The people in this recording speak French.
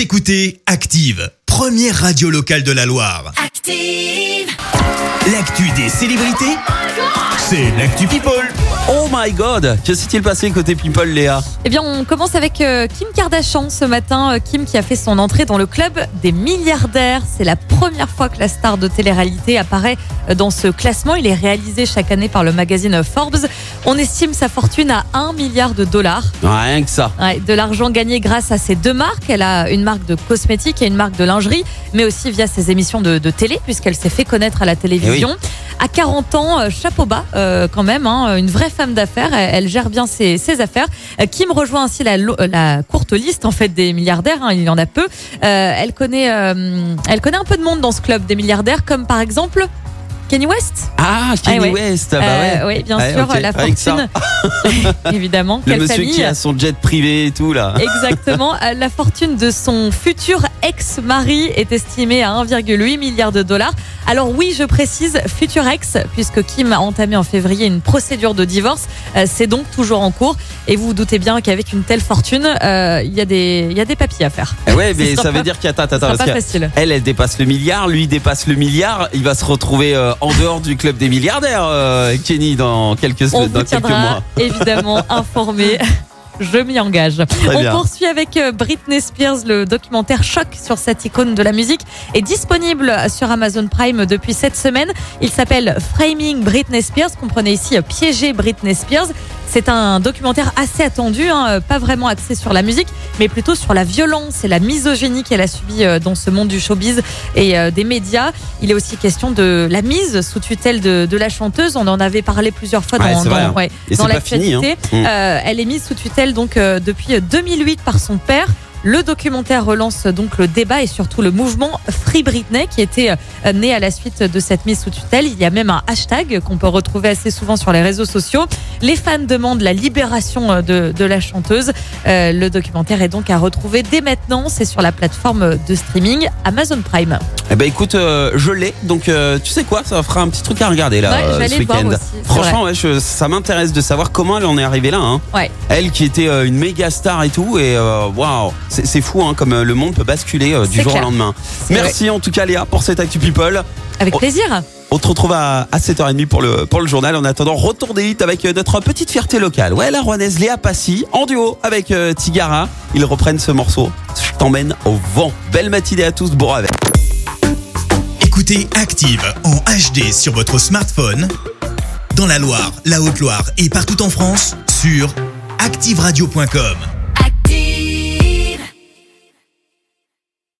Vous écoutez Active, première radio locale de la Loire. Active. L'actu des célébrités, c'est l'actu People. Oh my god Que s'est-il passé côté People, Léa? Eh bien, on commence avec euh, Kim Kardashian ce matin. Euh, Kim qui a fait son entrée dans le club des milliardaires. C'est la première fois que la star de télé-réalité apparaît euh, dans ce classement. Il est réalisé chaque année par le magazine Forbes. On estime sa fortune à 1 milliard de dollars. Rien que ça. Ouais, de l'argent gagné grâce à ses deux marques. Elle a une marque de cosmétiques et une marque de lingerie, mais aussi via ses émissions de, de télé, puisqu'elle s'est fait connaître à la télévision. À 40 ans, euh, chapeau bas euh, quand même, hein, une vraie femme d'affaires. Elle, elle gère bien ses, ses affaires. Euh, Kim rejoint ainsi la, courte liste en fait des milliardaires. hein, il y en a peu. Euh, elle connaît, elle connaît un peu de monde dans ce club des milliardaires, comme par exemple Kanye West. Ah, Kanye Ah ouais. West, ah bah Euh, ouais. oui, bien sûr, la fortune. Évidemment, Le quelle monsieur famille. qui a son jet privé et tout là. Exactement. Euh, La fortune de son futur ex-mari est estimée à 1,8 milliard de dollars. Alors oui, je précise futur ex, puisque Kim a entamé en février une procédure de divorce. Euh, C'est donc toujours en cours. Et vous vous doutez bien qu'avec une telle fortune, euh, il y, a des- il y a des papiers à faire. Eh ouais, mais ça veut pas- dire qu'attends, attends, Ce sera parce pas facile. elle, elle dépasse le milliard, lui dépasse le milliard, il va se retrouver euh, en dehors du club des milliardaires, euh, Kenny, dans quelques, On dans vous quelques mois. évidemment informé. Je m'y engage. Très On bien. poursuit avec euh, Britney Spears. Le documentaire Choc sur cette icône de la musique est disponible sur Amazon Prime depuis cette semaine. Il s'appelle Framing Britney Spears. Comprenez ici euh, Piéger Britney Spears. C'est un documentaire assez attendu, hein, euh, pas vraiment axé sur la musique, mais plutôt sur la violence et la misogynie qu'elle a subie euh, dans ce monde du showbiz et euh, des médias. Il est aussi question de la mise sous tutelle de, de la chanteuse. On en avait parlé plusieurs fois Ouais, dans, dans- hein. ouais, dans hein. l'actualité. Mm. Euh, elle est mise sous tutelle donc euh, depuis 2008 par son père. Le documentaire relance donc le débat et surtout le mouvement Free Britney qui était euh, né à la suite de cette mise sous tutelle. Il y a même un hashtag qu'on peut retrouver assez souvent sur les réseaux sociaux. Les fans demandent la libération euh, de, de la chanteuse. Euh, le documentaire est donc à retrouver dès maintenant. C'est sur la plateforme de streaming Amazon Prime. Eh ben écoute, euh, je l'ai, donc euh, tu sais quoi, ça fera un petit truc à regarder là Ouais, ce week-end. Franchement, ouais, je- ça m'intéresse de savoir comment elle en est arrivée là. Hein. Ouais. Elle qui était une méga star et tout, et waouh, c'est fou hein, comme euh, le monde peut basculer euh, du jour clair. au lendemain. Merci en tout cas Léa pour cette Actu People. Avec plaisir. On te retrouve à, à 7h30 pour le, pour le journal. En attendant, retour des hits avec euh, notre petite fierté locale. Ouais, la rouennaise Léa Passy, en duo avec euh, Tigara. Ils reprennent ce morceau. Je t'emmène au vent. Belle matinée à tous, bon avec. Écoutez Active en HD sur votre smartphone, dans la Loire, la Haute-Loire et partout en France, sur activeradio.com.